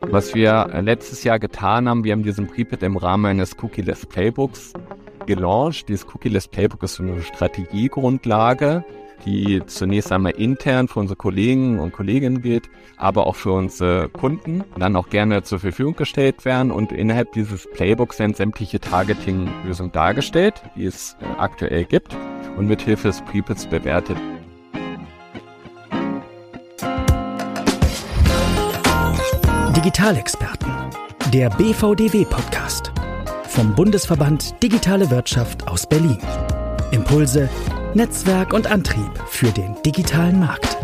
Was wir letztes Jahr getan haben, wir haben diesen Prepit im Rahmen eines Cookie-less Playbooks gelauncht. Dieses Cookie-less Playbook ist eine Strategiegrundlage, die zunächst einmal intern für unsere Kollegen und Kolleginnen gilt, aber auch für unsere Kunden dann auch gerne zur Verfügung gestellt werden. Und innerhalb dieses Playbooks werden sämtliche Targeting-Lösungen dargestellt, die es äh, aktuell gibt und mit Hilfe des Prepits bewertet. Digitalexperten, der BVDW-Podcast vom Bundesverband Digitale Wirtschaft aus Berlin. Impulse, Netzwerk und Antrieb für den digitalen Markt.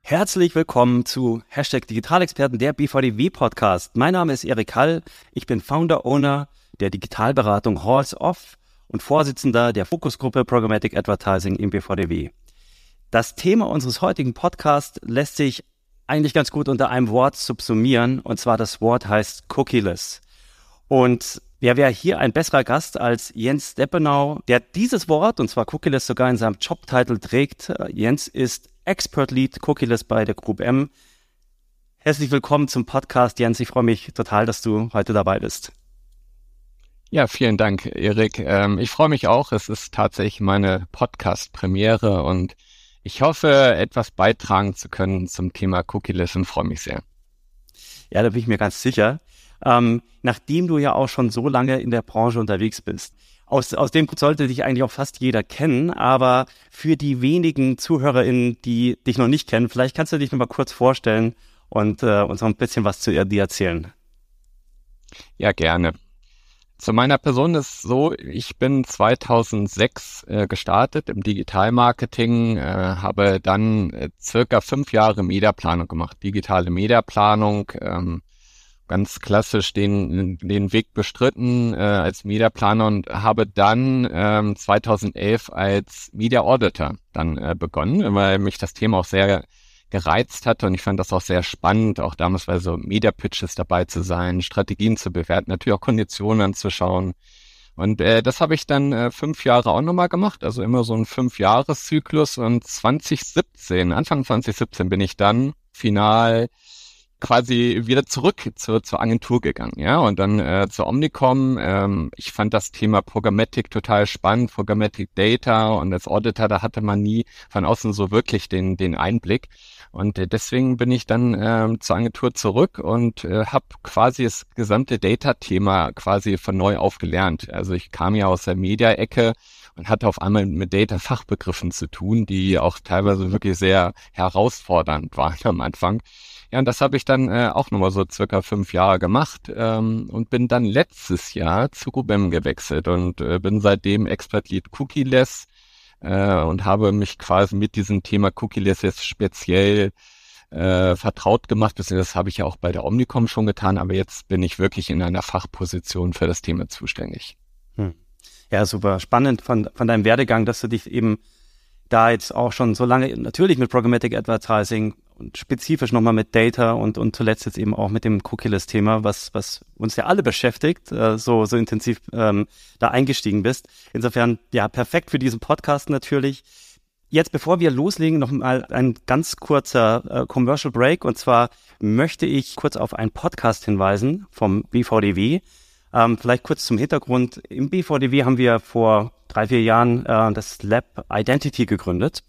Herzlich willkommen zu Hashtag Digitalexperten, der BVDW-Podcast. Mein Name ist Erik Hall. Ich bin Founder, Owner der Digitalberatung Halls Off und Vorsitzender der Fokusgruppe Programmatic Advertising im BVDW. Das Thema unseres heutigen Podcasts lässt sich eigentlich ganz gut unter einem Wort subsumieren, und zwar das Wort heißt Cookieless. Und wer wäre hier ein besserer Gast als Jens Deppenau, der dieses Wort, und zwar Cookieless, sogar in seinem Jobtitel trägt. Jens ist Expert Lead Cookieless bei der Group M. Herzlich willkommen zum Podcast, Jens. Ich freue mich total, dass du heute dabei bist. Ja, vielen Dank, Erik. Ähm, ich freue mich auch. Es ist tatsächlich meine Podcast-Premiere und ich hoffe, etwas beitragen zu können zum Thema Cookie-less und freue mich sehr. Ja, da bin ich mir ganz sicher. Ähm, nachdem du ja auch schon so lange in der Branche unterwegs bist, aus, aus dem Grund sollte dich eigentlich auch fast jeder kennen, aber für die wenigen ZuhörerInnen, die dich noch nicht kennen, vielleicht kannst du dich noch mal kurz vorstellen und äh, uns noch ein bisschen was zu dir erzählen. Ja, gerne. Zu meiner Person ist so, ich bin 2006 äh, gestartet im Digitalmarketing, äh, habe dann äh, circa fünf Jahre Mediaplanung gemacht, digitale Mediaplanung, ähm, ganz klassisch den, den Weg bestritten äh, als Mediaplaner und habe dann ähm, 2011 als Media Auditor dann äh, begonnen, weil mich das Thema auch sehr gereizt hatte und ich fand das auch sehr spannend, auch damals bei so Media Pitches dabei zu sein, Strategien zu bewerten, natürlich auch Konditionen anzuschauen. Und äh, das habe ich dann äh, fünf Jahre auch nochmal gemacht, also immer so ein Fünf-Jahres-Zyklus und 2017, Anfang 2017 bin ich dann final quasi wieder zurück zur, zur Agentur gegangen, ja, und dann äh, zur Omnicom. Ähm, ich fand das Thema Programmatic total spannend, Programmatic Data und als Auditor, da hatte man nie von außen so wirklich den, den Einblick. Und äh, deswegen bin ich dann äh, zur Agentur zurück und äh, habe quasi das gesamte Data-Thema quasi von neu aufgelernt. Also ich kam ja aus der Media-Ecke und hatte auf einmal mit Data-Fachbegriffen zu tun, die auch teilweise wirklich sehr herausfordernd waren am Anfang. Ja, und das habe ich dann äh, auch nochmal so circa fünf Jahre gemacht ähm, und bin dann letztes Jahr zu Rubem gewechselt und äh, bin seitdem Expert Lead Cookie-less äh, und habe mich quasi mit diesem Thema Cookie-less jetzt speziell äh, vertraut gemacht. Das habe ich ja auch bei der Omnicom schon getan, aber jetzt bin ich wirklich in einer Fachposition für das Thema zuständig. Hm. Ja, super spannend von, von deinem Werdegang, dass du dich eben da jetzt auch schon so lange natürlich mit Programmatic Advertising und spezifisch nochmal mit Data und, und zuletzt jetzt eben auch mit dem Cookie-less-Thema, was, was uns ja alle beschäftigt, äh, so, so intensiv ähm, da eingestiegen bist. Insofern, ja, perfekt für diesen Podcast natürlich. Jetzt, bevor wir loslegen, noch mal ein ganz kurzer äh, Commercial Break. Und zwar möchte ich kurz auf einen Podcast hinweisen vom BVDW. Ähm, vielleicht kurz zum Hintergrund. Im BVDW haben wir vor drei, vier Jahren äh, das Lab Identity gegründet.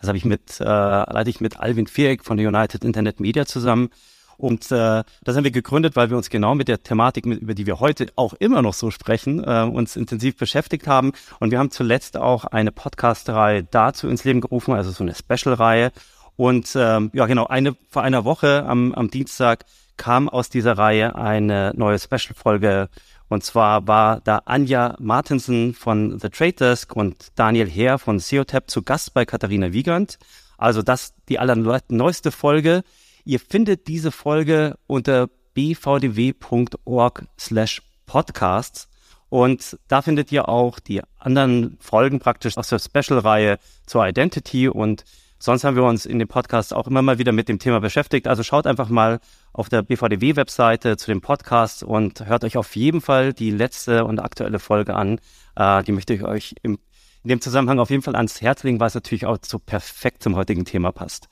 Das habe ich mit, äh, leite ich mit Alvin Viereck von der United Internet Media zusammen. Und äh, das haben wir gegründet, weil wir uns genau mit der Thematik, mit, über die wir heute auch immer noch so sprechen, äh, uns intensiv beschäftigt haben. Und wir haben zuletzt auch eine Podcast-Reihe dazu ins Leben gerufen, also so eine Special-Reihe. Und ähm, ja, genau, eine vor einer Woche am, am Dienstag kam aus dieser Reihe eine neue Special-Folge und zwar war da Anja Martinsen von The Trade Desk und Daniel Heer von SEOTAP zu Gast bei Katharina Wiegand. Also das die allerneueste Folge. Ihr findet diese Folge unter bvdw.org slash podcasts. Und da findet ihr auch die anderen Folgen praktisch aus der Special-Reihe zur Identity und Sonst haben wir uns in dem Podcast auch immer mal wieder mit dem Thema beschäftigt. Also schaut einfach mal auf der BVDW-Webseite zu dem Podcast und hört euch auf jeden Fall die letzte und aktuelle Folge an. Äh, die möchte ich euch im, in dem Zusammenhang auf jeden Fall ans Herz legen, weil es natürlich auch so perfekt zum heutigen Thema passt.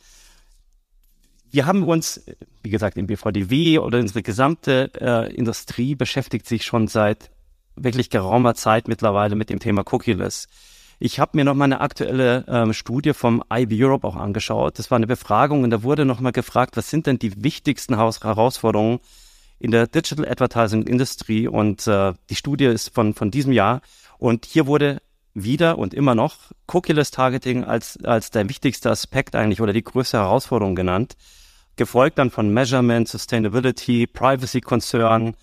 Wir haben uns, wie gesagt, im BVDW oder unsere gesamte äh, Industrie beschäftigt sich schon seit wirklich geraumer Zeit mittlerweile mit dem Thema Cookieless. Ich habe mir noch mal eine aktuelle ähm, Studie vom IB Europe auch angeschaut. Das war eine Befragung und da wurde noch mal gefragt, was sind denn die wichtigsten Haus Herausforderungen in der Digital Advertising Industrie? Und äh, die Studie ist von, von diesem Jahr. Und hier wurde wieder und immer noch Cookieless Targeting als, als der wichtigste Aspekt eigentlich oder die größte Herausforderung genannt. Gefolgt dann von Measurement, Sustainability, Privacy Concern,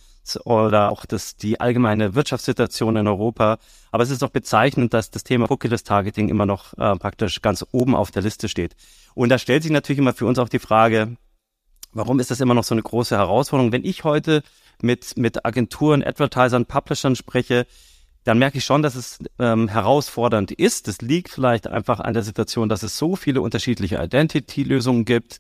oder auch das, die allgemeine Wirtschaftssituation in Europa. Aber es ist auch bezeichnend, dass das Thema Cookieless Targeting immer noch äh, praktisch ganz oben auf der Liste steht. Und da stellt sich natürlich immer für uns auch die Frage, warum ist das immer noch so eine große Herausforderung? Wenn ich heute mit, mit Agenturen, Advertisern, Publishern spreche, dann merke ich schon, dass es ähm, herausfordernd ist. Das liegt vielleicht einfach an der Situation, dass es so viele unterschiedliche Identity-Lösungen gibt,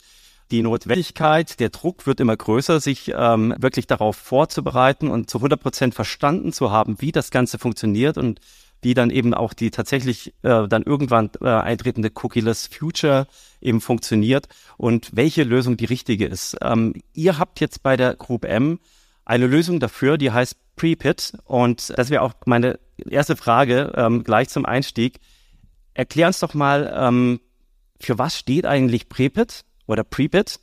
die Notwendigkeit, der Druck wird immer größer, sich ähm, wirklich darauf vorzubereiten und zu 100 Prozent verstanden zu haben, wie das Ganze funktioniert und wie dann eben auch die tatsächlich äh, dann irgendwann äh, eintretende Cookieless Future eben funktioniert und welche Lösung die richtige ist. Ähm, ihr habt jetzt bei der Group M eine Lösung dafür, die heißt Prepit und das wäre auch meine erste Frage ähm, gleich zum Einstieg. Erklär uns doch mal, ähm, für was steht eigentlich Prepit oder Prebit.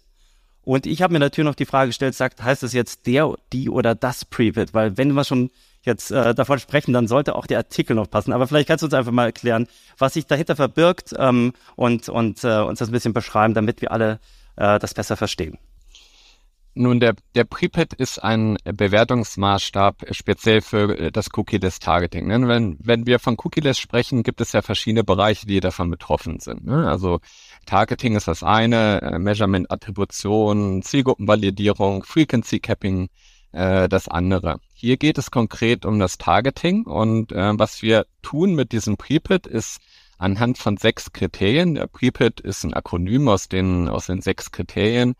Und ich habe mir natürlich noch die Frage gestellt, sagt, heißt das jetzt der, die oder das Prebit? Weil wenn wir schon jetzt äh, davon sprechen, dann sollte auch der Artikel noch passen. Aber vielleicht kannst du uns einfach mal erklären, was sich dahinter verbirgt ähm, und, und äh, uns das ein bisschen beschreiben, damit wir alle äh, das besser verstehen. Nun, der, der Prepid ist ein Bewertungsmaßstab speziell für äh, das Cookie-less Targeting. Ne? Wenn, wenn wir von Cookie-less sprechen, gibt es ja verschiedene Bereiche, die davon betroffen sind. Ne? Also Targeting ist das eine, äh, Measurement, Attribution, Zielgruppenvalidierung, Frequency Capping äh, das andere. Hier geht es konkret um das Targeting und äh, was wir tun mit diesem Prepid ist anhand von sechs Kriterien. Der Prepid ist ein Akronym aus den, aus den sechs Kriterien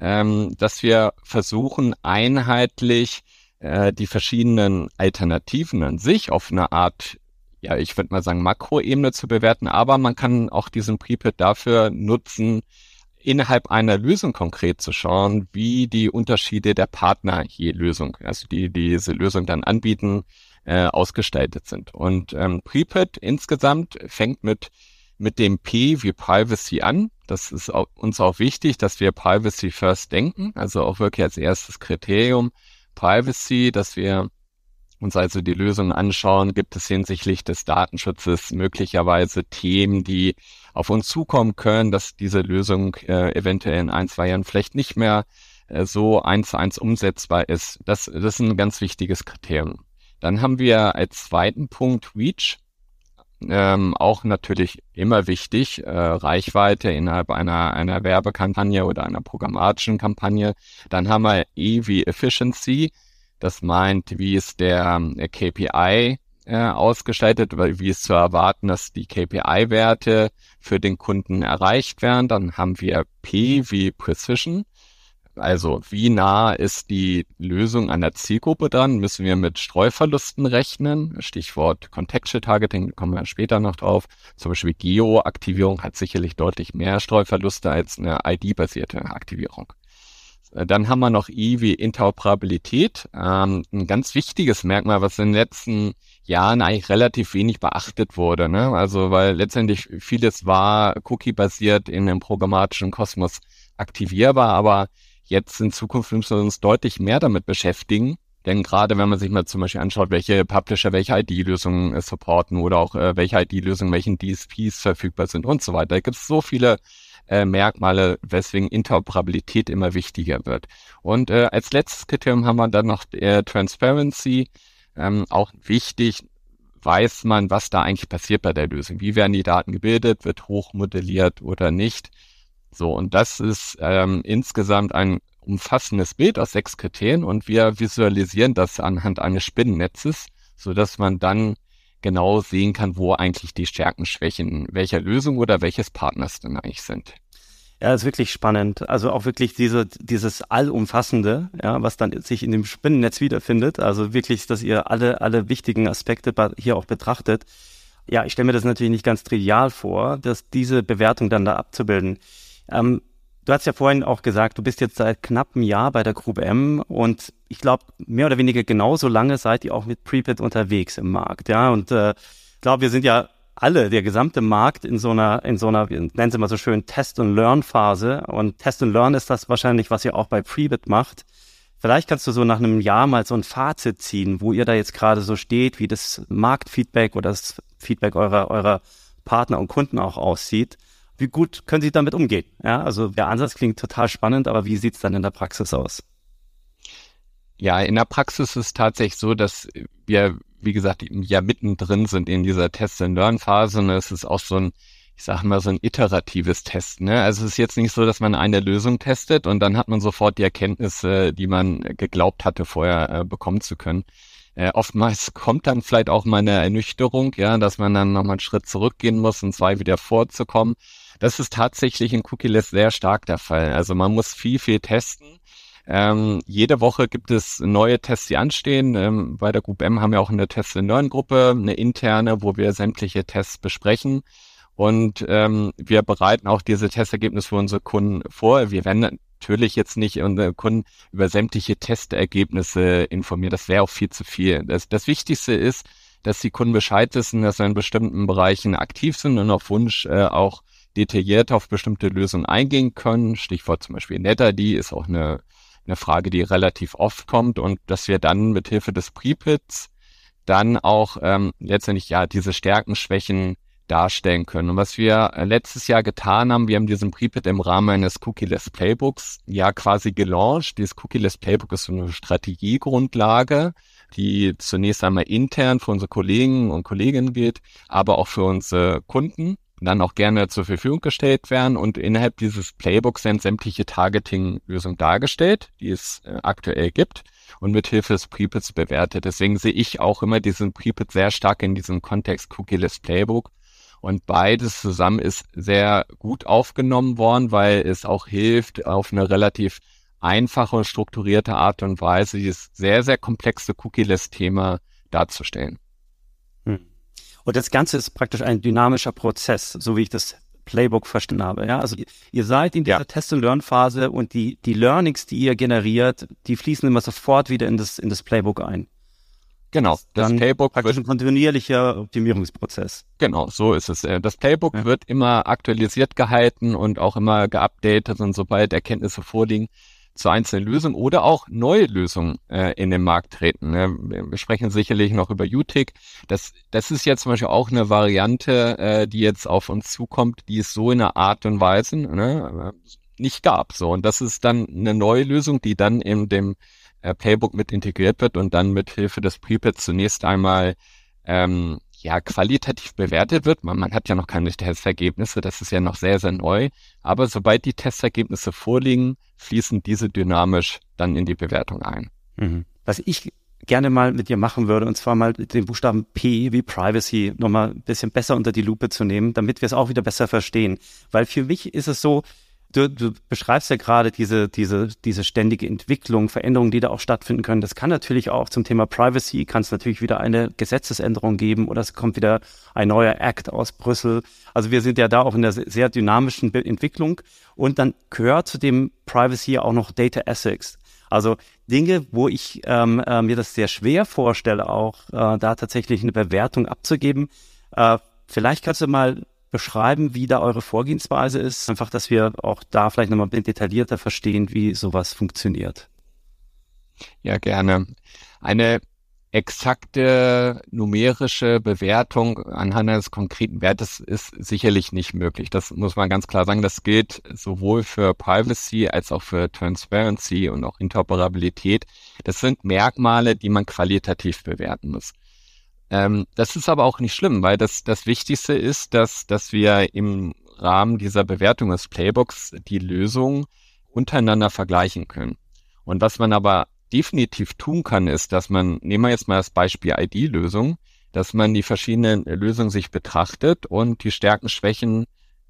ähm, dass wir versuchen, einheitlich äh, die verschiedenen Alternativen an sich auf eine Art, ja, ich würde mal sagen, Makroebene zu bewerten, aber man kann auch diesen Prepid dafür nutzen, innerhalb einer Lösung konkret zu schauen, wie die Unterschiede der Partner je Lösung, also die, die diese Lösung dann anbieten, äh, ausgestaltet sind. Und ähm, Prepid insgesamt fängt mit mit dem P wie Privacy an. Das ist auch, uns auch wichtig, dass wir Privacy first denken, also auch wirklich als erstes Kriterium Privacy, dass wir uns also die Lösungen anschauen, gibt es hinsichtlich des Datenschutzes möglicherweise Themen, die auf uns zukommen können, dass diese Lösung äh, eventuell in ein, zwei Jahren vielleicht nicht mehr äh, so eins zu eins umsetzbar ist. Das, das ist ein ganz wichtiges Kriterium. Dann haben wir als zweiten Punkt Reach ähm, auch natürlich immer wichtig, äh, Reichweite innerhalb einer, einer Werbekampagne oder einer programmatischen Kampagne. Dann haben wir E wie Efficiency. Das meint, wie ist der äh, KPI äh, ausgestaltet, wie ist zu erwarten, dass die KPI-Werte für den Kunden erreicht werden. Dann haben wir P wie Precision. Also wie nah ist die Lösung an der Zielgruppe dran? Müssen wir mit Streuverlusten rechnen? Stichwort Contextual Targeting, kommen wir später noch drauf. Zum Beispiel Geo-Aktivierung hat sicherlich deutlich mehr Streuverluste als eine ID-basierte Aktivierung. Dann haben wir noch I wie Interoperabilität. Ähm, ein ganz wichtiges Merkmal, was in den letzten Jahren eigentlich relativ wenig beachtet wurde. Ne? Also weil letztendlich vieles war cookie-basiert in dem programmatischen Kosmos aktivierbar, aber Jetzt in Zukunft müssen wir uns deutlich mehr damit beschäftigen. Denn gerade wenn man sich mal zum Beispiel anschaut, welche Publisher welche ID-Lösungen äh, supporten oder auch äh, welche ID-Lösungen welchen DSPs verfügbar sind und so weiter, da gibt es so viele äh, Merkmale, weswegen Interoperabilität immer wichtiger wird. Und äh, als letztes Kriterium haben wir dann noch äh, Transparency, ähm, auch wichtig, weiß man, was da eigentlich passiert bei der Lösung. Wie werden die Daten gebildet, wird hochmodelliert oder nicht. So, und das ist ähm, insgesamt ein umfassendes Bild aus sechs Kriterien und wir visualisieren das anhand eines Spinnennetzes, so dass man dann genau sehen kann, wo eigentlich die Stärken, Schwächen welcher Lösung oder welches Partners denn eigentlich sind. Ja, ist wirklich spannend. Also auch wirklich diese, dieses Allumfassende, ja, was dann sich in dem Spinnennetz wiederfindet. Also wirklich, dass ihr alle, alle wichtigen Aspekte hier auch betrachtet. Ja, ich stelle mir das natürlich nicht ganz trivial vor, dass diese Bewertung dann da abzubilden. Ähm, du hast ja vorhin auch gesagt, du bist jetzt seit knapp einem Jahr bei der Group M und ich glaube, mehr oder weniger genauso lange seid ihr auch mit Prepid unterwegs im Markt. Ja, und äh, ich glaube, wir sind ja alle, der gesamte Markt in so einer, in so einer, nennen Sie mal so schön, Test-and-Learn-Phase. Und Test-and-Learn ist das wahrscheinlich, was ihr auch bei Prebit macht. Vielleicht kannst du so nach einem Jahr mal so ein Fazit ziehen, wo ihr da jetzt gerade so steht, wie das Marktfeedback oder das Feedback eurer, eurer Partner und Kunden auch aussieht. Wie gut können Sie damit umgehen? Ja, also der Ansatz klingt total spannend, aber wie sieht's dann in der Praxis aus? Ja, in der Praxis ist es tatsächlich so, dass wir, wie gesagt, ja mittendrin sind in dieser Test-and-Learn-Phase und es ist auch so ein ich sage mal, so ein iteratives Testen. Ne? Also es ist jetzt nicht so, dass man eine Lösung testet und dann hat man sofort die Erkenntnisse, die man geglaubt hatte, vorher äh, bekommen zu können. Äh, oftmals kommt dann vielleicht auch mal eine Ernüchterung, ja, dass man dann nochmal einen Schritt zurückgehen muss und zwei wieder vorzukommen. Das ist tatsächlich in Cookie-Less sehr stark der Fall. Also man muss viel, viel testen. Ähm, jede Woche gibt es neue Tests, die anstehen. Ähm, bei der Group M haben wir auch eine Test-and-Learn-Gruppe, eine interne, wo wir sämtliche Tests besprechen. Und ähm, wir bereiten auch diese Testergebnisse für unsere Kunden vor. Wir werden natürlich jetzt nicht unsere Kunden über sämtliche Testergebnisse informieren. Das wäre auch viel zu viel. Das, das Wichtigste ist, dass die Kunden Bescheid wissen, dass wir in bestimmten Bereichen aktiv sind und auf Wunsch äh, auch detailliert auf bestimmte Lösungen eingehen können. Stichwort zum Beispiel NetID ist auch eine, eine Frage, die relativ oft kommt und dass wir dann mit Hilfe des Prepits dann auch ähm, letztendlich ja diese Stärken, Schwächen darstellen können. Und was wir äh, letztes Jahr getan haben, wir haben diesen Prepit im Rahmen eines Cookie-less Playbooks ja quasi gelauncht. Dieses Cookie-less Playbook ist so eine Strategiegrundlage, die zunächst einmal intern für unsere Kollegen und Kolleginnen gilt, aber auch für unsere Kunden dann auch gerne zur Verfügung gestellt werden und innerhalb dieses Playbooks sind sämtliche Targeting-Lösungen dargestellt, die es äh, aktuell gibt und mit Hilfe des Prepits bewertet. Deswegen sehe ich auch immer diesen Prepit sehr stark in diesem Kontext Cookie-less Playbook und beides zusammen ist sehr gut aufgenommen worden, weil es auch hilft, auf eine relativ einfache und strukturierte Art und Weise dieses sehr, sehr komplexe Cookie-less-Thema darzustellen. Und das Ganze ist praktisch ein dynamischer Prozess, so wie ich das Playbook verstanden habe. Ja, also ihr seid in dieser ja. Test-and-Learn-Phase und die, die Learnings, die ihr generiert, die fließen immer sofort wieder in das, in das Playbook ein. Genau, das Dann Playbook praktisch wird, ein kontinuierlicher Optimierungsprozess. Genau, so ist es. Das Playbook ja. wird immer aktualisiert gehalten und auch immer geupdatet und sobald Erkenntnisse vorliegen zu einzelnen Lösungen oder auch neue Lösungen äh, in den Markt treten. Ne? Wir sprechen sicherlich noch über UTIC. Das, das ist jetzt zum Beispiel auch eine Variante, äh, die jetzt auf uns zukommt, die es so in einer Art und Weise ne, nicht gab. So und das ist dann eine neue Lösung, die dann in dem äh, Playbook mit integriert wird und dann mit Hilfe des Prepads zunächst einmal ähm, ja qualitativ bewertet wird. Man, man hat ja noch keine Testergebnisse, das ist ja noch sehr, sehr neu. Aber sobald die Testergebnisse vorliegen, fließen diese dynamisch dann in die Bewertung ein. Mhm. Was ich gerne mal mit dir machen würde, und zwar mal den Buchstaben P wie Privacy nochmal ein bisschen besser unter die Lupe zu nehmen, damit wir es auch wieder besser verstehen. Weil für mich ist es so, Du, du beschreibst ja gerade diese, diese, diese ständige Entwicklung, Veränderungen, die da auch stattfinden können. Das kann natürlich auch zum Thema Privacy, kann es natürlich wieder eine Gesetzesänderung geben oder es kommt wieder ein neuer Act aus Brüssel. Also wir sind ja da auch in der sehr dynamischen Entwicklung und dann gehört zu dem Privacy auch noch Data Ethics. Also Dinge, wo ich ähm, äh, mir das sehr schwer vorstelle, auch äh, da tatsächlich eine Bewertung abzugeben. Äh, vielleicht kannst du mal beschreiben, wie da eure Vorgehensweise ist? Einfach, dass wir auch da vielleicht nochmal detaillierter verstehen, wie sowas funktioniert. Ja, gerne. Eine exakte numerische Bewertung anhand eines konkreten Wertes ist sicherlich nicht möglich. Das muss man ganz klar sagen. Das gilt sowohl für Privacy als auch für Transparency und auch Interoperabilität. Das sind Merkmale, die man qualitativ bewerten muss. Ähm, das ist aber auch nicht schlimm, weil das, das Wichtigste ist, dass, dass wir im Rahmen dieser Bewertung des Playbooks die Lösung untereinander vergleichen können. Und was man aber definitiv tun kann, ist, dass man, nehmen wir jetzt mal das Beispiel ID-Lösung, dass man die verschiedenen Lösungen sich betrachtet und die Stärken, Schwächen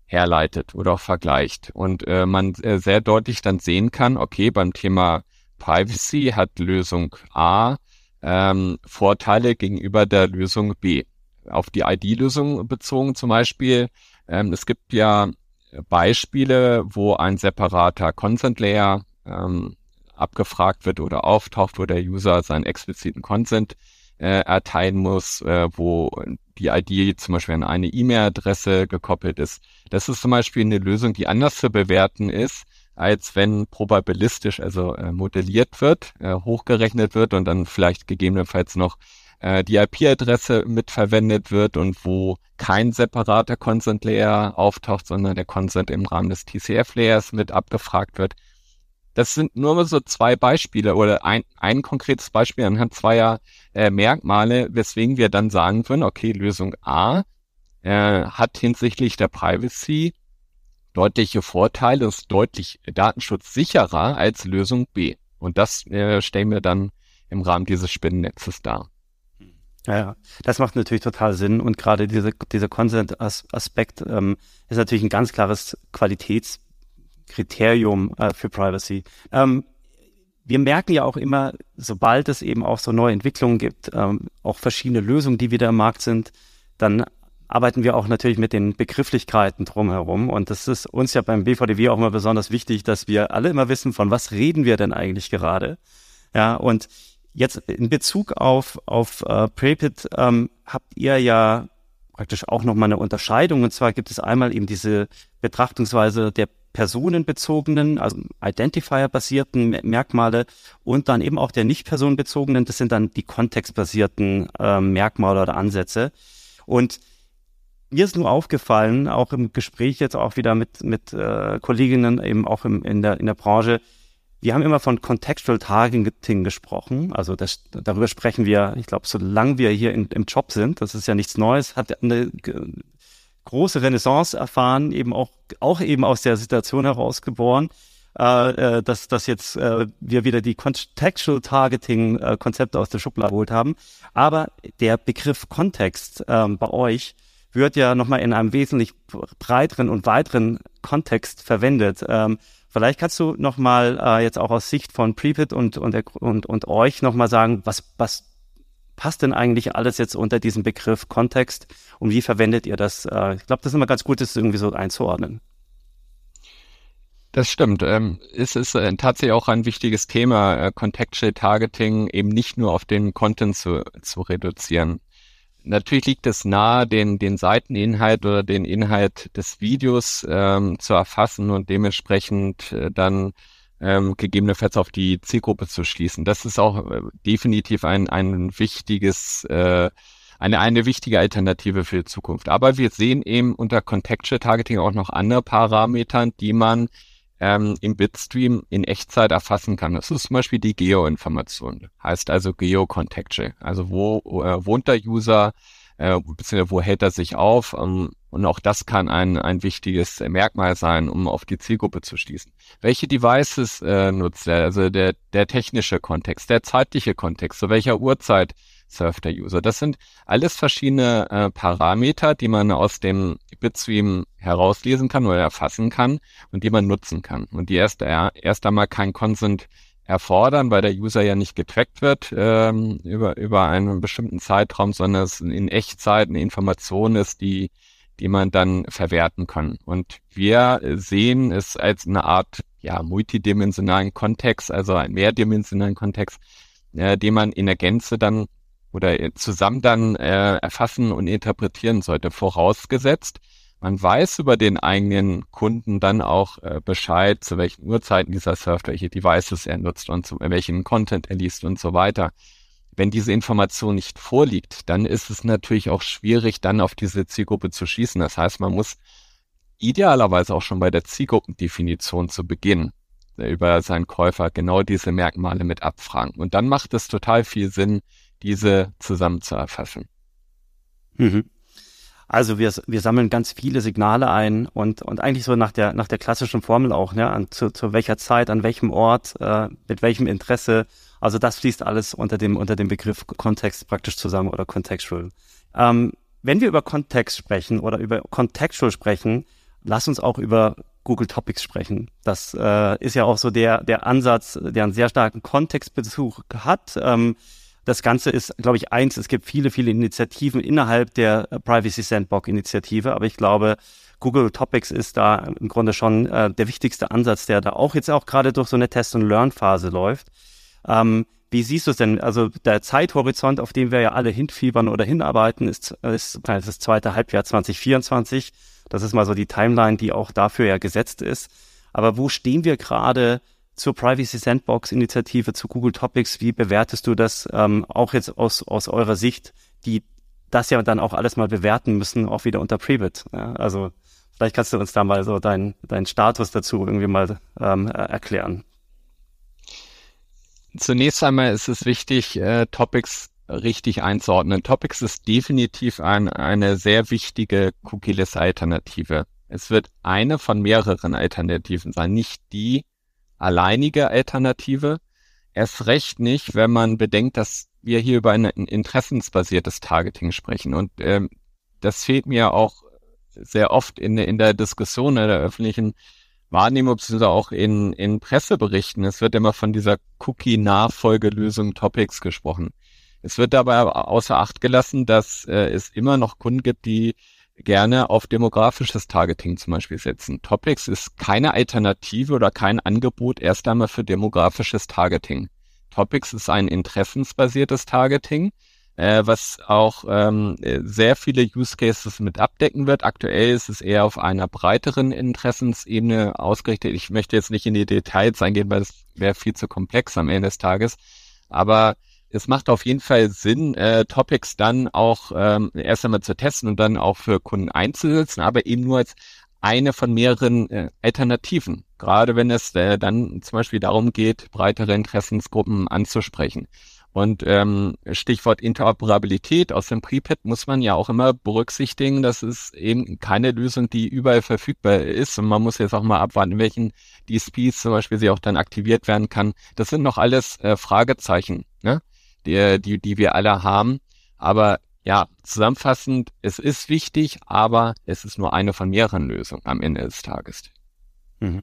herleitet oder auch vergleicht. Und äh, man äh, sehr deutlich dann sehen kann, okay, beim Thema Privacy hat Lösung A ähm, Vorteile gegenüber der Lösung B. auf die ID-Lösung bezogen zum Beispiel. Ähm, es gibt ja Beispiele, wo ein separater Consent Layer ähm, abgefragt wird oder auftaucht, wo der User seinen expliziten Consent äh, erteilen muss, äh, wo die ID zum Beispiel an eine E-Mail-Adresse gekoppelt ist. Das ist zum Beispiel eine Lösung, die anders zu bewerten ist, als wenn probabilistisch, also äh, modelliert wird, äh, hochgerechnet wird und dann vielleicht gegebenenfalls noch äh, die IP-Adresse mitverwendet wird und wo kein separater Consent Layer auftaucht, sondern der Consent im Rahmen des TCF Layers mit abgefragt wird. Das sind nur so zwei Beispiele oder ein, ein konkretes Beispiel anhand zweier äh, Merkmale, weswegen wir dann sagen können, okay, Lösung A äh, hat hinsichtlich der Privacy deutliche Vorteile, ist deutlich datenschutzsicherer als Lösung B. Und das äh, stellen wir dann im Rahmen dieses Spinnennetzes dar. Ja, das macht natürlich total Sinn und gerade diese, dieser Consent-Aspekt ähm, ist natürlich ein ganz klares Qualitäts- Kriterium äh, für Privacy. Ähm, wir merken ja auch immer, sobald es eben auch so neue Entwicklungen gibt, ähm, auch verschiedene Lösungen, die wieder im Markt sind, dann arbeiten wir auch natürlich mit den Begrifflichkeiten drumherum. Und das ist uns ja beim BVDW auch immer besonders wichtig, dass wir alle immer wissen, von was reden wir denn eigentlich gerade. Ja, und jetzt in Bezug auf, auf äh, Prepit ähm, habt ihr ja praktisch auch nochmal eine Unterscheidung. Und zwar gibt es einmal eben diese Betrachtungsweise der personenbezogenen, also Identifier-basierten Merkmale und dann eben auch der nicht personenbezogenen, das sind dann die kontextbasierten äh, Merkmale oder Ansätze. Und mir ist nur aufgefallen, auch im Gespräch jetzt auch wieder mit, mit äh, Kolleginnen eben auch im, in, der, in der Branche, wir haben immer von Contextual Targeting gesprochen. Also das, darüber sprechen wir, ich glaube, solange wir hier in, im Job sind, das ist ja nichts Neues, hat eine große Renaissance erfahren, eben auch, auch eben aus der Situation herausgeboren, äh, äh, dass, dass jetzt äh, wir wieder die Contextual Targeting äh, Konzepte aus der Schublade geholt haben. Aber der Begriff Kontext ähm, bei euch wird ja nochmal in einem wesentlich breiteren und weiteren Kontext verwendet. Ähm, vielleicht kannst du nochmal äh, jetzt auch aus Sicht von Prepit und, und, und, und euch nochmal sagen, was, was passt denn eigentlich alles jetzt unter diesen Begriff Kontext und wie verwendet ihr das? Äh, ich glaube, das ist immer ganz gut, das irgendwie so einzuordnen. Das stimmt. Ähm, es ist äh, tatsächlich auch ein wichtiges Thema, äh, Contextual Targeting eben nicht nur auf den Content zu, zu reduzieren. Natürlich liegt es nahe, den, den Seiteninhalt oder den Inhalt des Videos ähm, zu erfassen und dementsprechend äh, dann ähm, gegebenenfalls auf die Zielgruppe zu schließen. Das ist auch äh, definitiv ein, ein wichtiges, äh, eine, eine wichtige Alternative für die Zukunft. Aber wir sehen eben unter Contextual Targeting auch noch andere Parameter, die man ähm, im Bitstream in Echtzeit erfassen kann. Das ist zum Beispiel die Geo-Information, heißt also Geo-Contextual. Also wo äh, wohnt der User, äh, beziehungsweise wo hält er sich auf. Ähm, und auch das kann ein, ein wichtiges Merkmal sein, um auf die Zielgruppe zu schließen. Welche Devices äh, nutzt er? Also der, der technische Kontext, der zeitliche Kontext, zu welcher Uhrzeit surft der User. Das sind alles verschiedene äh, Parameter, die man aus dem Bitstream herauslesen kann oder erfassen kann und die man nutzen kann. Und die erst, erst einmal kein Consent erfordern, weil der User ja nicht getrackt wird ähm, über, über einen bestimmten Zeitraum, sondern es in Echtzeit eine Information ist, die, die man dann verwerten kann. Und wir sehen es als eine Art ja, multidimensionalen Kontext, also einen mehrdimensionalen Kontext, äh, den man in der Gänze dann oder zusammen dann äh, erfassen und interpretieren sollte, vorausgesetzt, man weiß über den eigenen Kunden dann auch äh, Bescheid, zu welchen Uhrzeiten dieser surft, welche Devices er nutzt und zu welchen Content er liest und so weiter. Wenn diese Information nicht vorliegt, dann ist es natürlich auch schwierig, dann auf diese Zielgruppe zu schießen. Das heißt, man muss idealerweise auch schon bei der Zielgruppendefinition zu Beginn äh, über seinen Käufer genau diese Merkmale mit abfragen. Und dann macht es total viel Sinn, diese zusammen zu erfassen. Mhm. Also wir, wir sammeln ganz viele Signale ein und, und eigentlich so nach der, nach der klassischen Formel auch, ne, an, zu, zu welcher Zeit, an welchem Ort, äh, mit welchem Interesse. Also das fließt alles unter dem, unter dem Begriff Kontext praktisch zusammen oder contextual. Ähm, wenn wir über Kontext sprechen oder über contextual sprechen, lass uns auch über Google Topics sprechen. Das äh, ist ja auch so der, der Ansatz, der einen sehr starken Kontextbezug hat. Ähm, das Ganze ist, glaube ich, eins, es gibt viele, viele Initiativen innerhalb der Privacy Sandbox Initiative, aber ich glaube, Google Topics ist da im Grunde schon äh, der wichtigste Ansatz, der da auch jetzt auch gerade durch so eine Test-and-Learn-Phase läuft. Ähm, wie siehst du es denn? Also der Zeithorizont, auf den wir ja alle hinfiebern oder hinarbeiten, ist, ist das zweite Halbjahr 2024. Das ist mal so die Timeline, die auch dafür ja gesetzt ist. Aber wo stehen wir gerade zur Privacy Sandbox Initiative, zu Google Topics? Wie bewertest du das ähm, auch jetzt aus, aus eurer Sicht, die das ja dann auch alles mal bewerten müssen, auch wieder unter Prebit? Ja, also vielleicht kannst du uns da mal so deinen dein Status dazu irgendwie mal ähm, erklären. Zunächst einmal ist es wichtig, äh, Topics richtig einzuordnen. Topics ist definitiv ein, eine sehr wichtige Cookie-less-Alternative. Es wird eine von mehreren Alternativen sein, nicht die alleinige Alternative. Erst recht nicht, wenn man bedenkt, dass wir hier über ein interessensbasiertes Targeting sprechen. Und ähm, das fehlt mir auch sehr oft in, in der Diskussion in der öffentlichen Wahrnehmung, beziehungsweise auch in, in Presseberichten. Es wird immer von dieser Cookie-Nachfolgelösung Topics gesprochen. Es wird dabei außer Acht gelassen, dass äh, es immer noch Kunden gibt, die gerne auf demografisches Targeting zum Beispiel setzen. Topics ist keine Alternative oder kein Angebot erst einmal für demografisches Targeting. Topics ist ein interessensbasiertes Targeting äh, was auch ähm, sehr viele Use Cases mit abdecken wird. Aktuell ist es eher auf einer breiteren Interessensebene ausgerichtet. Ich möchte jetzt nicht in die Details eingehen, weil es wäre viel zu komplex am Ende des Tages. Aber es macht auf jeden Fall Sinn, äh, Topics dann auch ähm, erst einmal zu testen und dann auch für Kunden einzusetzen, aber eben nur als eine von mehreren äh, Alternativen, gerade wenn es äh, dann zum Beispiel darum geht, breitere Interessensgruppen anzusprechen. Und ähm, Stichwort Interoperabilität aus dem Prepad muss man ja auch immer berücksichtigen, dass es eben keine Lösung, die überall verfügbar ist. Und man muss jetzt auch mal abwarten, in welchen DSPs zum Beispiel sie auch dann aktiviert werden kann. Das sind noch alles äh, Fragezeichen, ne? Die, die, die wir alle haben. Aber ja, zusammenfassend, es ist wichtig, aber es ist nur eine von mehreren Lösungen am Ende des Tages. Mhm.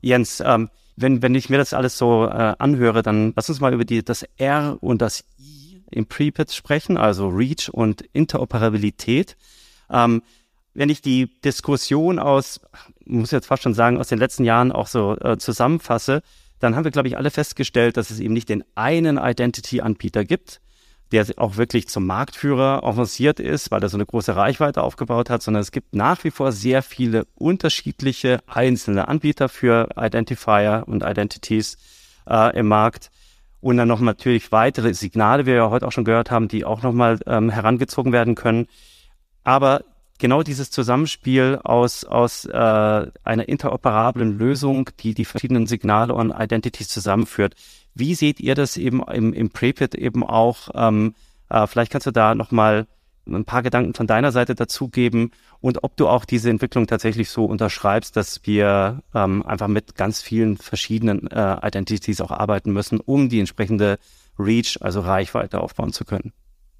Jens, ähm, wenn, wenn ich mir das alles so äh, anhöre, dann lass uns mal über die, das R und das I im Prepits sprechen, also Reach und Interoperabilität. Ähm, wenn ich die Diskussion aus, muss jetzt fast schon sagen, aus den letzten Jahren auch so äh, zusammenfasse, dann haben wir, glaube ich, alle festgestellt, dass es eben nicht den einen Identity-Anbieter gibt, der auch wirklich zum Marktführer avanciert ist, weil er so eine große Reichweite aufgebaut hat, sondern es gibt nach wie vor sehr viele unterschiedliche einzelne Anbieter für Identifier und Identities äh, im Markt. Und dann noch natürlich weitere Signale, wie wir ja heute auch schon gehört haben, die auch nochmal ähm, herangezogen werden können. Aber genau dieses Zusammenspiel aus, aus äh, einer interoperablen Lösung, die die verschiedenen Signale und Identities zusammenführt, wie seht ihr das eben im, im Prepit eben auch? Ähm, äh, vielleicht kannst du da nochmal ein paar Gedanken von deiner Seite dazugeben und ob du auch diese Entwicklung tatsächlich so unterschreibst, dass wir ähm, einfach mit ganz vielen verschiedenen äh, Identities auch arbeiten müssen, um die entsprechende Reach, also Reichweite aufbauen zu können.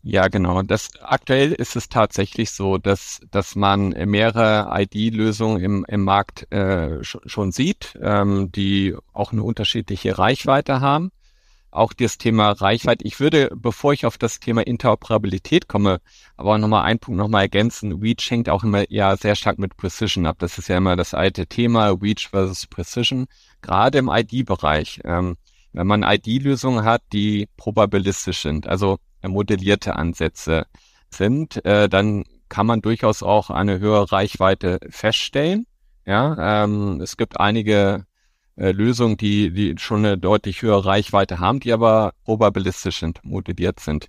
Ja, genau. Das aktuell ist es tatsächlich so, dass dass man mehrere ID-Lösungen im, im Markt äh, schon sieht, ähm, die auch eine unterschiedliche Reichweite haben. Auch das Thema Reichweite. Ich würde, bevor ich auf das Thema Interoperabilität komme, aber nochmal einen Punkt nochmal ergänzen. Reach hängt auch immer ja sehr stark mit Precision ab. Das ist ja immer das alte Thema, Reach versus Precision. Gerade im ID-Bereich. Ähm, wenn man ID-Lösungen hat, die probabilistisch sind. Also modellierte Ansätze sind, äh, dann kann man durchaus auch eine höhere Reichweite feststellen. Ja, ähm, es gibt einige äh, Lösungen, die, die schon eine deutlich höhere Reichweite haben, die aber probabilistisch sind, modelliert sind.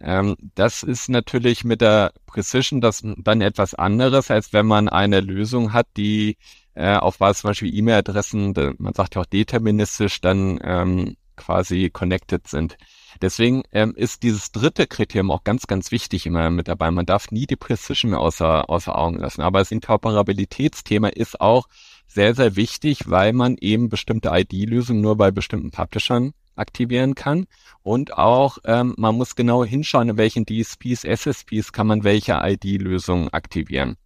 Ähm, das ist natürlich mit der Precision das dann etwas anderes, als wenn man eine Lösung hat, die äh, auf Basis zum Beispiel E-Mail-Adressen, man sagt ja auch deterministisch, dann ähm, quasi connected sind. Deswegen ähm, ist dieses dritte Kriterium auch ganz, ganz wichtig immer mit dabei. Man darf nie die Precision außer, außer Augen lassen. Aber das Interoperabilitätsthema ist auch sehr, sehr wichtig, weil man eben bestimmte ID-Lösungen nur bei bestimmten Publishern aktivieren kann. Und auch ähm, man muss genau hinschauen, in welchen DSPs, SSPs kann man welche ID-Lösungen aktivieren.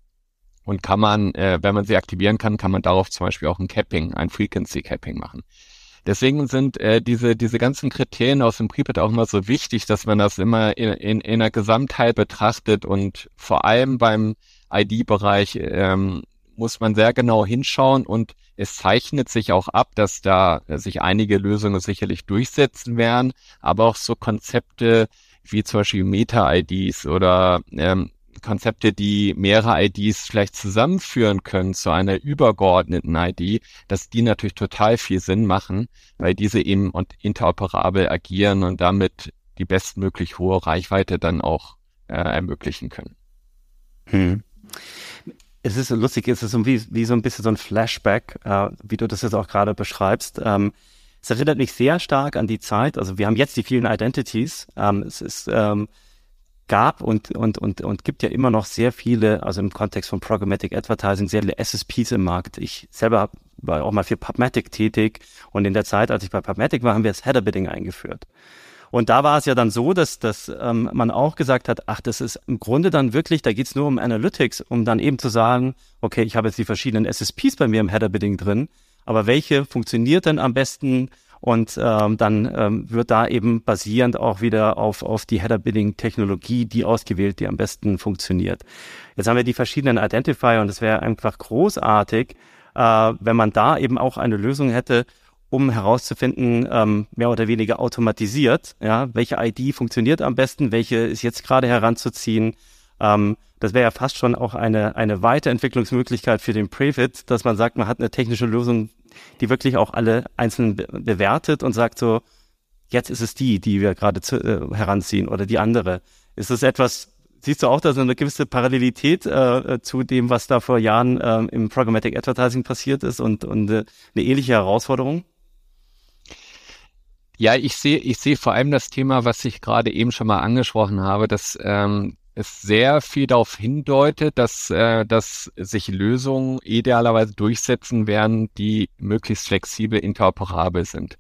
Und kann man, äh, wenn man sie aktivieren kann, kann man darauf zum Beispiel auch ein Capping, ein Frequency Capping machen. Deswegen sind äh, diese, diese ganzen Kriterien aus dem Prepad auch immer so wichtig, dass man das immer in, in, in der Gesamtheit betrachtet und vor allem beim ID-Bereich ähm, muss man sehr genau hinschauen und es zeichnet sich auch ab, dass da sich einige Lösungen sicherlich durchsetzen werden, aber auch so Konzepte wie zum Beispiel Meta-IDs oder ähm, Konzepte, die mehrere IDs vielleicht zusammenführen können zu einer übergeordneten ID, dass die natürlich total viel Sinn machen, weil diese eben interoperabel agieren und damit die bestmöglich hohe Reichweite dann auch äh, ermöglichen können. Hm. Es ist so lustig, es ist so wie, wie so ein bisschen so ein Flashback, äh, wie du das jetzt auch gerade beschreibst. Ähm, es erinnert mich sehr stark an die Zeit, also wir haben jetzt die vielen Identities. Ähm, es ist ähm, gab und, und, und, und gibt ja immer noch sehr viele, also im Kontext von Programmatic Advertising, sehr viele SSPs im Markt. Ich selber war auch mal für PubMatic tätig und in der Zeit, als ich bei PubMatic war, haben wir das Header Bidding eingeführt. Und da war es ja dann so, dass, dass ähm, man auch gesagt hat, ach, das ist im Grunde dann wirklich, da geht's nur um Analytics, um dann eben zu sagen, okay, ich habe jetzt die verschiedenen SSPs bei mir im Header Bidding drin, aber welche funktioniert denn am besten und ähm, dann ähm, wird da eben basierend auch wieder auf, auf die Header-Bidding-Technologie die ausgewählt, die am besten funktioniert. Jetzt haben wir die verschiedenen Identifier und es wäre einfach großartig, äh, wenn man da eben auch eine Lösung hätte, um herauszufinden, ähm, mehr oder weniger automatisiert, ja, welche ID funktioniert am besten, welche ist jetzt gerade heranzuziehen. Ähm, das wäre ja fast schon auch eine, eine Weiterentwicklungsmöglichkeit für den Prefit, dass man sagt, man hat eine technische Lösung, die wirklich auch alle einzeln be bewertet und sagt so, jetzt ist es die, die wir gerade äh, heranziehen oder die andere. Ist es etwas, siehst du auch da so eine gewisse Parallelität äh, äh, zu dem, was da vor Jahren äh, im Programmatic Advertising passiert ist und, und äh, eine ähnliche Herausforderung? Ja, ich sehe, ich sehe vor allem das Thema, was ich gerade eben schon mal angesprochen habe, dass ähm, es sehr viel darauf hindeutet, dass, äh, dass sich Lösungen idealerweise durchsetzen werden, die möglichst flexibel interoperabel sind.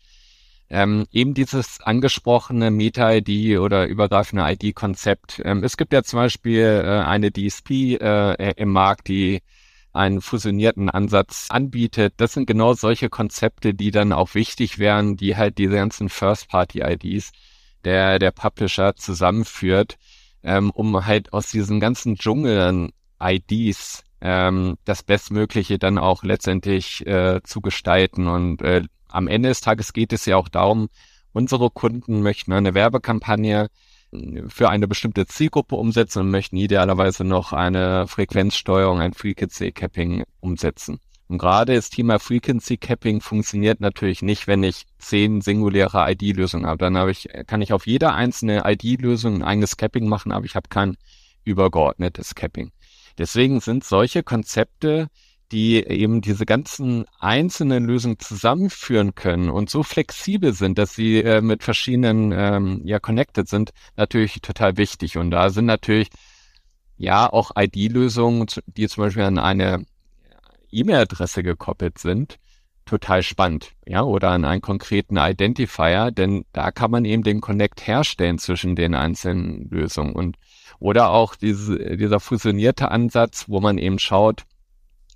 Ähm, eben dieses angesprochene Meta-ID oder übergreifende ID-Konzept. Ähm, es gibt ja zum Beispiel äh, eine DSP äh, im Markt, die einen fusionierten Ansatz anbietet. Das sind genau solche Konzepte, die dann auch wichtig wären, die halt diese ganzen First-Party-IDs der, der Publisher zusammenführt ähm, um halt aus diesen ganzen Dschungeln IDs ähm, das Bestmögliche dann auch letztendlich äh, zu gestalten. Und äh, am Ende des Tages geht es ja auch darum, unsere Kunden möchten eine Werbekampagne äh, für eine bestimmte Zielgruppe umsetzen und möchten idealerweise noch eine Frequenzsteuerung, ein Frequency Capping umsetzen. Und gerade das Thema Frequency Capping funktioniert natürlich nicht, wenn ich zehn singuläre ID-Lösungen habe. Dann habe ich, kann ich auf jeder einzelne ID-Lösung ein eigenes Capping machen, aber ich habe kein übergeordnetes Capping. Deswegen sind solche Konzepte, die eben diese ganzen einzelnen Lösungen zusammenführen können und so flexibel sind, dass sie äh, mit verschiedenen ähm, ja connected sind, natürlich total wichtig. Und da sind natürlich ja auch ID-Lösungen, die zum Beispiel an eine E-Mail-Adresse gekoppelt sind, total spannend, ja, oder an einen konkreten Identifier, denn da kann man eben den Connect herstellen zwischen den einzelnen Lösungen. Und oder auch diese, dieser fusionierte Ansatz, wo man eben schaut,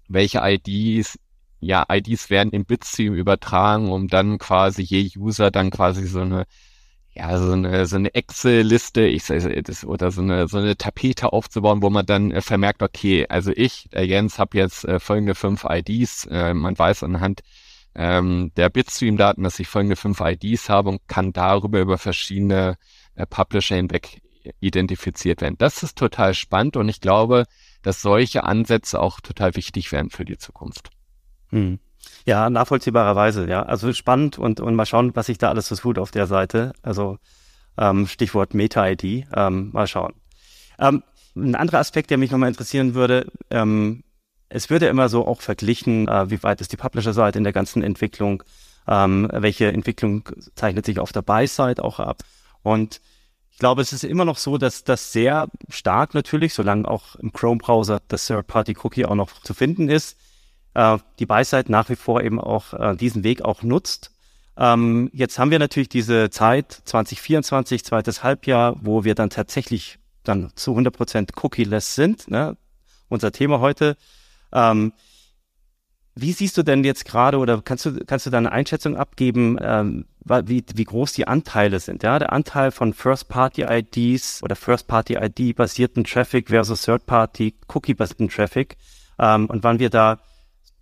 welche IDs, ja, IDs werden im Bitstream übertragen, um dann quasi je User dann quasi so eine ja, so eine, so eine Excel-Liste, ich das, oder so eine, so eine Tapete aufzubauen, wo man dann äh, vermerkt, okay, also ich, der Jens, habe jetzt äh, folgende fünf IDs, äh, man weiß anhand ähm, der Bitstream-Daten, dass ich folgende fünf IDs habe und kann darüber über verschiedene äh, Publisher hinweg identifiziert werden. Das ist total spannend und ich glaube, dass solche Ansätze auch total wichtig werden für die Zukunft. Hm. Ja, nachvollziehbarerweise, ja. Also spannend und, und mal schauen, was sich da alles so tut auf der Seite. Also ähm, Stichwort Meta-ID, ähm, mal schauen. Ähm, ein anderer Aspekt, der mich nochmal interessieren würde, ähm, es wird ja immer so auch verglichen, äh, wie weit ist die Publisher-Seite in der ganzen Entwicklung, ähm, welche Entwicklung zeichnet sich auf der Buy-Side auch ab. Und ich glaube, es ist immer noch so, dass das sehr stark natürlich, solange auch im Chrome-Browser das Third-Party-Cookie auch noch zu finden ist, äh, die Beizeit nach wie vor eben auch äh, diesen Weg auch nutzt. Ähm, jetzt haben wir natürlich diese Zeit 2024, zweites Halbjahr, wo wir dann tatsächlich dann zu 100 Prozent cookie-less sind. Ne? Unser Thema heute. Ähm, Wie siehst du denn jetzt gerade oder kannst du, kannst du da eine Einschätzung abgeben, ähm, wie, wie groß die Anteile sind? Ja, der Anteil von First-Party-IDs oder First-Party-ID-basierten Traffic versus Third-Party-Cookie-basierten Traffic ähm, und wann wir da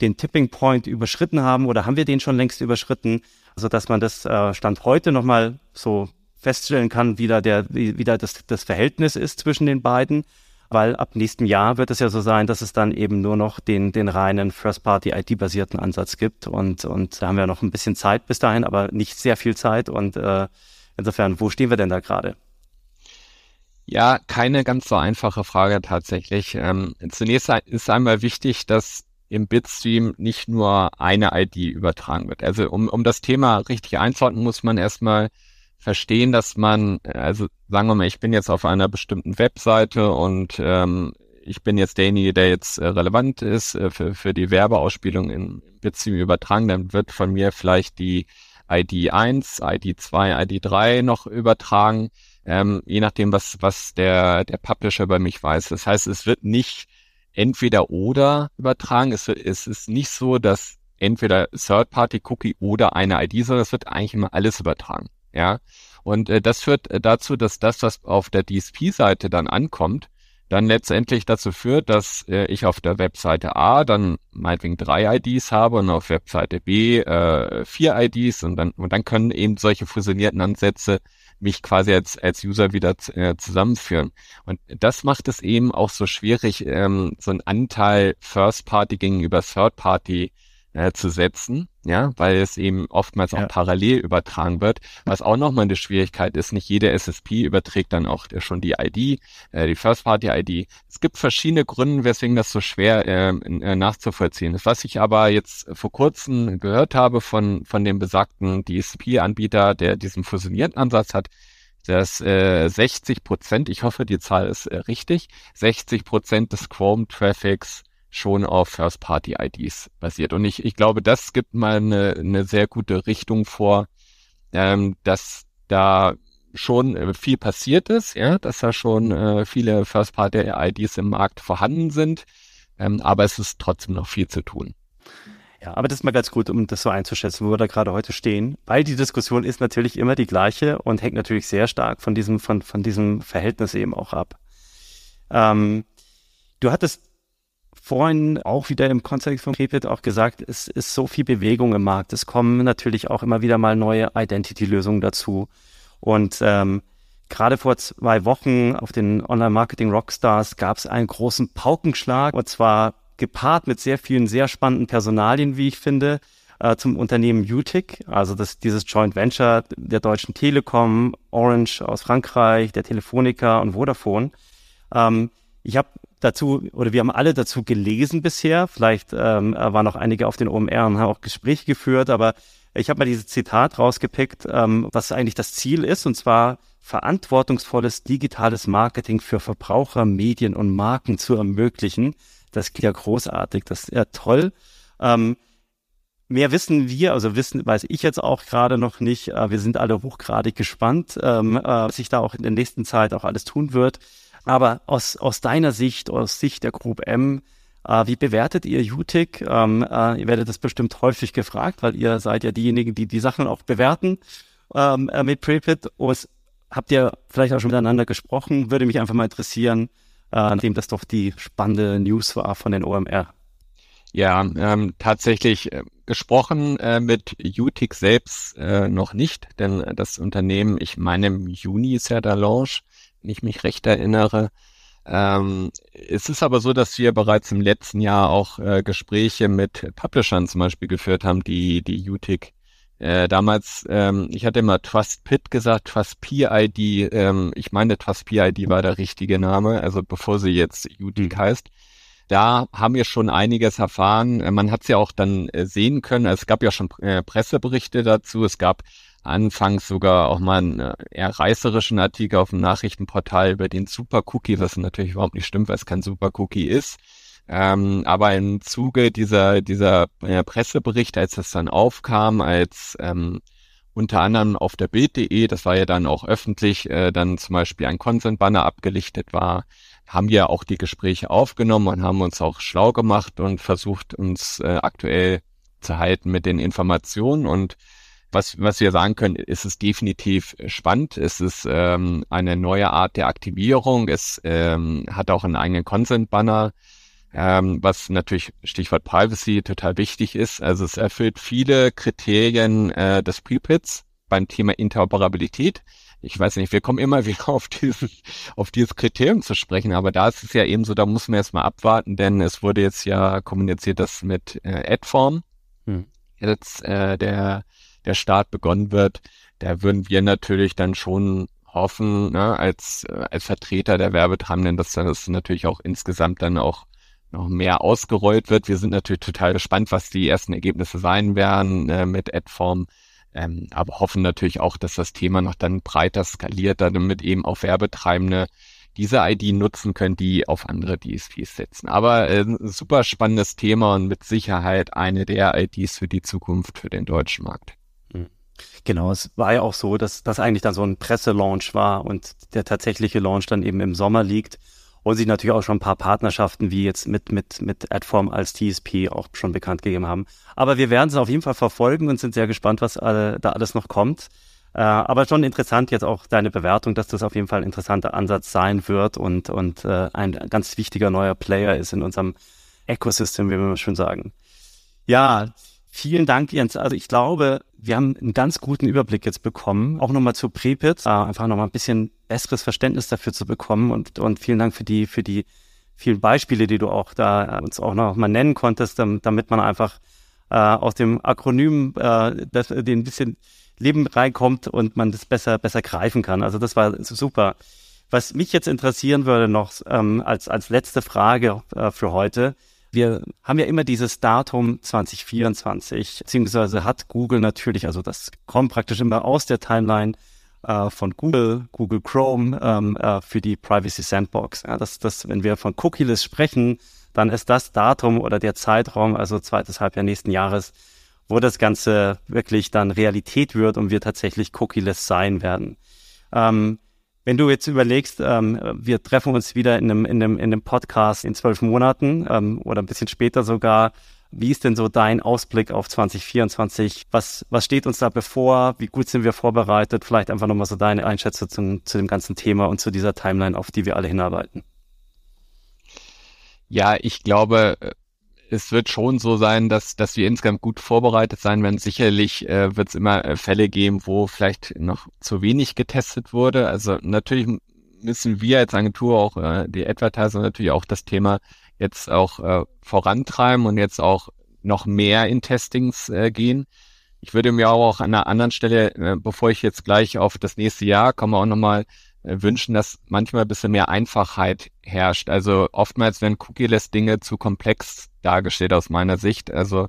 den Tipping Point überschritten haben oder haben wir den schon längst überschritten, so dass man das äh, Stand heute nochmal so feststellen kann, wie da der, wie, wie da das, das Verhältnis ist zwischen den beiden. Weil ab nächstem Jahr wird es ja so sein, dass es dann eben nur noch den, den reinen First-Party-ID-basierten Ansatz gibt. Und, und da haben wir noch ein bisschen Zeit bis dahin, aber nicht sehr viel Zeit. Und äh, insofern, wo stehen wir denn da gerade? Ja, keine ganz so einfache Frage tatsächlich. Ähm, zunächst ist einmal wichtig, dass im Bitstream nicht nur eine ID übertragen wird. Also um, um das Thema richtig einzuordnen, muss man erstmal verstehen, dass man, also sagen wir mal, ich bin jetzt auf einer bestimmten Webseite und ähm, ich bin jetzt derjenige, der jetzt äh, relevant ist äh, für, für die Werbeausspielung in Bitstream übertragen, dann wird von mir vielleicht die ID 1, ID 2, ID 3 noch übertragen, ähm, je nachdem, was, was der, der Publisher bei mich weiß. Das heißt, es wird nicht entweder oder übertragen. Es, es ist nicht so, dass entweder Third-Party-Cookie oder eine ID, sondern es wird eigentlich immer alles übertragen. Ja. Und äh, das führt äh, dazu, dass das, was auf der DSP-Seite dann ankommt, dann letztendlich dazu führt, dass äh, ich auf der Webseite A dann meinetwegen drei IDs habe und auf Webseite B äh, vier IDs und dann, und dann können eben solche fusionierten Ansätze mich quasi als, als User wieder äh, zusammenführen. Und das macht es eben auch so schwierig, ähm, so einen Anteil First Party gegenüber Third Party äh, zu setzen, ja, weil es eben oftmals ja. auch parallel übertragen wird. Was auch nochmal eine Schwierigkeit ist, nicht jede SSP überträgt dann auch schon die ID, äh, die First-Party-ID. Es gibt verschiedene Gründe, weswegen das so schwer ähm, äh, nachzuvollziehen ist. Was ich aber jetzt vor kurzem gehört habe von, von dem besagten DSP-Anbieter, der diesen fusionierten Ansatz hat, dass äh, 60 Prozent, ich hoffe, die Zahl ist äh, richtig, 60 Prozent des Chrome-Traffics schon auf First-Party-IDs basiert. Und ich, ich glaube, das gibt mal eine, eine sehr gute Richtung vor, ähm, dass da schon äh, viel passiert ist, ja, dass da schon äh, viele First-Party-IDs im Markt vorhanden sind, ähm, aber es ist trotzdem noch viel zu tun. Ja, aber das ist mal ganz gut, um das so einzuschätzen, wo wir da gerade heute stehen, weil die Diskussion ist natürlich immer die gleiche und hängt natürlich sehr stark von diesem, von, von diesem Verhältnis eben auch ab. Ähm, du hattest vorhin auch wieder im Kontext von Prepit auch gesagt, es ist so viel Bewegung im Markt. Es kommen natürlich auch immer wieder mal neue Identity-Lösungen dazu. Und ähm, gerade vor zwei Wochen auf den Online-Marketing Rockstars gab es einen großen Paukenschlag und zwar gepaart mit sehr vielen sehr spannenden Personalien, wie ich finde, äh, zum Unternehmen UTIC, also das, dieses Joint Venture der Deutschen Telekom, Orange aus Frankreich, der Telefonica und Vodafone. Ähm, ich habe dazu, oder wir haben alle dazu gelesen bisher. Vielleicht ähm, waren noch einige auf den OMR und haben auch Gespräche geführt, aber ich habe mal dieses Zitat rausgepickt, ähm, was eigentlich das Ziel ist, und zwar verantwortungsvolles digitales Marketing für Verbraucher, Medien und Marken zu ermöglichen. Das klingt ja großartig, das ist ja toll. Ähm, mehr wissen wir, also wissen, weiß ich jetzt auch gerade noch nicht. Äh, wir sind alle hochgradig gespannt, ähm, äh, was sich da auch in der nächsten Zeit auch alles tun wird. Aber aus, aus deiner Sicht, aus Sicht der Group M, äh, wie bewertet ihr UTIC? Ähm, äh, ihr werdet das bestimmt häufig gefragt, weil ihr seid ja diejenigen, die die Sachen auch bewerten ähm, äh, mit Prepit. Und habt ihr vielleicht auch schon miteinander gesprochen? Würde mich einfach mal interessieren, äh, nachdem das doch die spannende News war von den OMR. Ja, ähm, tatsächlich äh, gesprochen äh, mit UTIC selbst äh, noch nicht, denn das Unternehmen, ich meine im Juni ist ja der Launch, wenn ich mich recht erinnere. Ähm, es ist aber so, dass wir bereits im letzten Jahr auch äh, Gespräche mit Publishern zum Beispiel geführt haben, die die UTIC äh, damals, ähm, ich hatte immer Trust Pit gesagt, Trust PID, ähm, ich meine Trust PID war der richtige Name, also bevor sie jetzt UTIC mhm. heißt. Da haben wir schon einiges erfahren. Äh, man hat es ja auch dann äh, sehen können. Es gab ja schon äh, Presseberichte dazu. Es gab anfangs sogar auch mal einen äh, eher reißerischen Artikel auf dem Nachrichtenportal über den Super Cookie, was natürlich überhaupt nicht stimmt, weil es kein Super Cookie ist. Ähm, aber im Zuge dieser, dieser äh, Presseberichte, als das dann aufkam, als ähm, unter anderem auf der Bild.de, das war ja dann auch öffentlich, äh, dann zum Beispiel ein Consent-Banner abgelichtet war, haben ja auch die Gespräche aufgenommen und haben uns auch schlau gemacht und versucht, uns äh, aktuell zu halten mit den Informationen. Und was, was wir sagen können, ist es definitiv spannend. Es ist ähm, eine neue Art der Aktivierung. Es ähm, hat auch einen eigenen Consent-Banner, ähm, was natürlich Stichwort Privacy total wichtig ist. Also es erfüllt viele Kriterien äh, des Prepits beim Thema Interoperabilität ich weiß nicht, wir kommen immer wieder auf dieses, auf dieses Kriterium zu sprechen, aber da ist es ja eben so, da muss man erstmal abwarten, denn es wurde jetzt ja kommuniziert, dass mit äh, Adform hm. jetzt äh, der, der Start begonnen wird. Da würden wir natürlich dann schon hoffen, ne, als, äh, als Vertreter der Werbetreibenden, dass das natürlich auch insgesamt dann auch noch mehr ausgerollt wird. Wir sind natürlich total gespannt, was die ersten Ergebnisse sein werden äh, mit Adform. Ähm, aber hoffen natürlich auch, dass das Thema noch dann breiter skaliert, damit eben auch Werbetreibende diese ID nutzen können, die auf andere DSPs setzen. Aber äh, super spannendes Thema und mit Sicherheit eine der IDs für die Zukunft für den deutschen Markt. Genau, es war ja auch so, dass das eigentlich dann so ein Presselaunch war und der tatsächliche Launch dann eben im Sommer liegt und sich natürlich auch schon ein paar Partnerschaften wie jetzt mit, mit, mit Adform als TSP auch schon bekannt gegeben haben. Aber wir werden es auf jeden Fall verfolgen und sind sehr gespannt, was alle, da alles noch kommt. Äh, aber schon interessant jetzt auch deine Bewertung, dass das auf jeden Fall ein interessanter Ansatz sein wird und, und äh, ein ganz wichtiger neuer Player ist in unserem Ecosystem, wie wir schon sagen. Ja, Vielen Dank, Jens. Also ich glaube, wir haben einen ganz guten Überblick jetzt bekommen. Auch nochmal zu Prepit, äh, einfach nochmal ein bisschen besseres Verständnis dafür zu bekommen. Und, und vielen Dank für die, für die vielen Beispiele, die du auch da äh, uns auch noch mal nennen konntest, damit man einfach äh, aus dem Akronym äh, das, den ein bisschen Leben reinkommt und man das besser, besser greifen kann. Also das war super. Was mich jetzt interessieren würde noch ähm, als, als letzte Frage äh, für heute, wir haben ja immer dieses Datum 2024, beziehungsweise hat Google natürlich, also das kommt praktisch immer aus der Timeline äh, von Google, Google Chrome ähm, äh, für die Privacy Sandbox. Ja, das, das, wenn wir von Cookieless sprechen, dann ist das Datum oder der Zeitraum, also zweites Halbjahr nächsten Jahres, wo das Ganze wirklich dann Realität wird und wir tatsächlich Cookieless sein werden. Ähm, wenn du jetzt überlegst, ähm, wir treffen uns wieder in einem, in einem, in einem Podcast in zwölf Monaten ähm, oder ein bisschen später sogar. Wie ist denn so dein Ausblick auf 2024? Was, was steht uns da bevor? Wie gut sind wir vorbereitet? Vielleicht einfach nochmal so deine Einschätzung zum, zu dem ganzen Thema und zu dieser Timeline, auf die wir alle hinarbeiten. Ja, ich glaube, es wird schon so sein, dass, dass wir insgesamt gut vorbereitet sein werden. Sicherlich äh, wird es immer äh, Fälle geben, wo vielleicht noch zu wenig getestet wurde. Also natürlich müssen wir als Agentur auch, äh, die Advertiser natürlich auch das Thema jetzt auch äh, vorantreiben und jetzt auch noch mehr in Testings äh, gehen. Ich würde mir auch an einer anderen Stelle, äh, bevor ich jetzt gleich auf das nächste Jahr komme, auch nochmal äh, wünschen, dass manchmal ein bisschen mehr Einfachheit herrscht. Also oftmals werden Cookie-less Dinge zu komplex dargestellt aus meiner Sicht. Also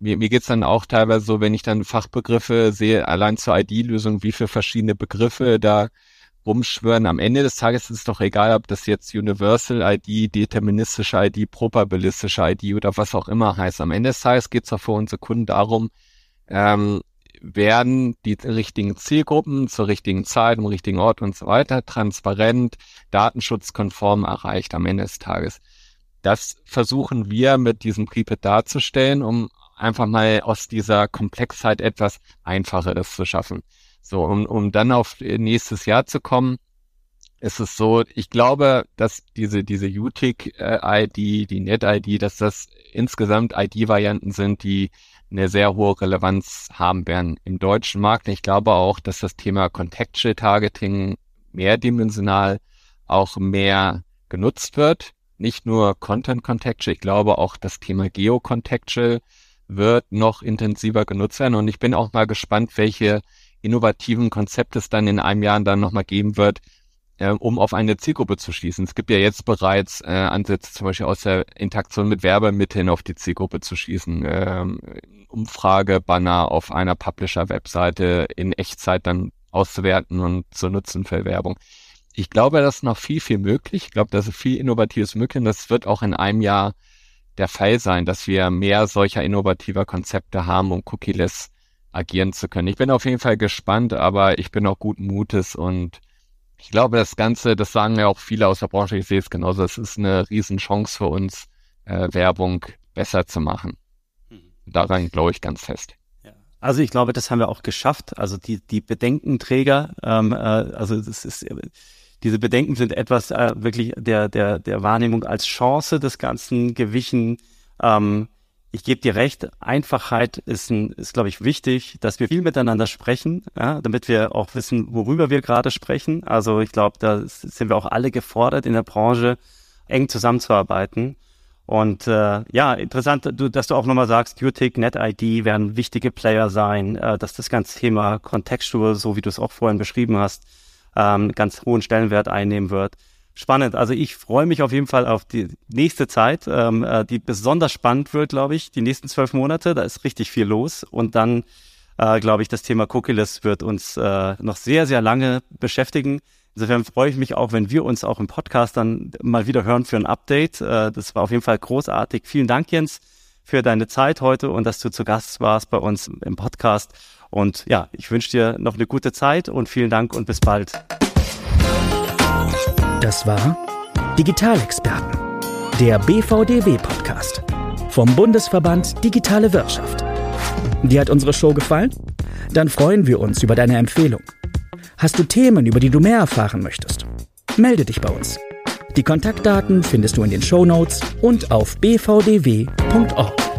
mir, mir geht's dann auch teilweise so, wenn ich dann Fachbegriffe sehe, allein zur ID-Lösung, wie viele verschiedene Begriffe da rumschwören. Am Ende des Tages ist es doch egal, ob das jetzt Universal ID, deterministische ID, probabilistische ID oder was auch immer heißt. Am Ende des Tages geht's doch für unsere Kunden darum, ähm, werden die richtigen Zielgruppen zur richtigen Zeit, im richtigen Ort und so weiter transparent, datenschutzkonform erreicht am Ende des Tages. Das versuchen wir mit diesem Prepid darzustellen, um einfach mal aus dieser Komplexheit etwas Einfacheres zu schaffen. So, um, um dann auf nächstes Jahr zu kommen, ist es so, ich glaube, dass diese, diese UTIC-ID, die NetID, dass das insgesamt ID-Varianten sind, die eine sehr hohe Relevanz haben werden im deutschen Markt. Ich glaube auch, dass das Thema Contextual Targeting mehrdimensional auch mehr genutzt wird. Nicht nur Content Contextual, ich glaube auch das Thema Geo-Contextual wird noch intensiver genutzt werden und ich bin auch mal gespannt, welche innovativen Konzepte es dann in einem Jahr dann nochmal geben wird, äh, um auf eine Zielgruppe zu schließen. Es gibt ja jetzt bereits äh, Ansätze, zum Beispiel aus der Interaktion mit Werbemitteln auf die Zielgruppe zu schließen. Ähm, Umfragebanner auf einer Publisher-Webseite in Echtzeit dann auszuwerten und zu nutzen für Werbung. Ich glaube, das ist noch viel, viel möglich. Ich glaube, das ist viel Innovatives möglich und das wird auch in einem Jahr der Fall sein, dass wir mehr solcher innovativer Konzepte haben, um cookieless agieren zu können. Ich bin auf jeden Fall gespannt, aber ich bin auch guten Mutes und Ich glaube, das Ganze, das sagen ja auch viele aus der Branche, ich sehe es genauso, es ist eine Riesenchance für uns, äh, Werbung besser zu machen. Mhm. Daran glaube ich ganz fest. Also ich glaube, das haben wir auch geschafft. Also die, die Bedenkenträger, ähm, äh, also das ist, diese Bedenken sind etwas äh, wirklich der, der, der Wahrnehmung als Chance des Ganzen gewichen. Ähm, ich gebe dir recht, Einfachheit ist, ein, ist glaube ich, wichtig, dass wir viel miteinander sprechen, ja, damit wir auch wissen, worüber wir gerade sprechen. Also ich glaube, da sind wir auch alle gefordert in der Branche, eng zusammenzuarbeiten. Und äh, ja, interessant, du, dass du auch nochmal sagst, UTIC, NetID werden wichtige Player sein, äh, dass das ganze Thema Contextual, so wie du es auch vorhin beschrieben hast, ähm, ganz hohen Stellenwert einnehmen wird. Spannend. Also ich freue mich auf jeden Fall auf die nächste Zeit, ähm, äh, die besonders spannend wird, glaube ich, die nächsten zwölf Monate. Da ist richtig viel los. Und dann, äh, glaube ich, das Thema Cookieless wird uns äh, noch sehr, sehr lange beschäftigen. Insofern freue ich mich auch, wenn wir uns auch im Podcast dann mal wieder hören für ein Update. Äh, das war auf jeden Fall großartig. Vielen Dank, Jens, für deine Zeit heute und dass du zu Gast warst bei uns im Podcast. Und ja, ich wünsche dir noch eine gute Zeit und vielen Dank und bis bald. Das war Digitalexperten, der BVDW-Podcast vom Bundesverband Digitale Wirtschaft. Dir hat unsere Show gefallen? Dann freuen wir uns über deine Empfehlung. Hast du Themen, über die du mehr erfahren möchtest? Melde dich bei uns. Die Kontaktdaten findest du in den Show Notes und auf bvdw.org.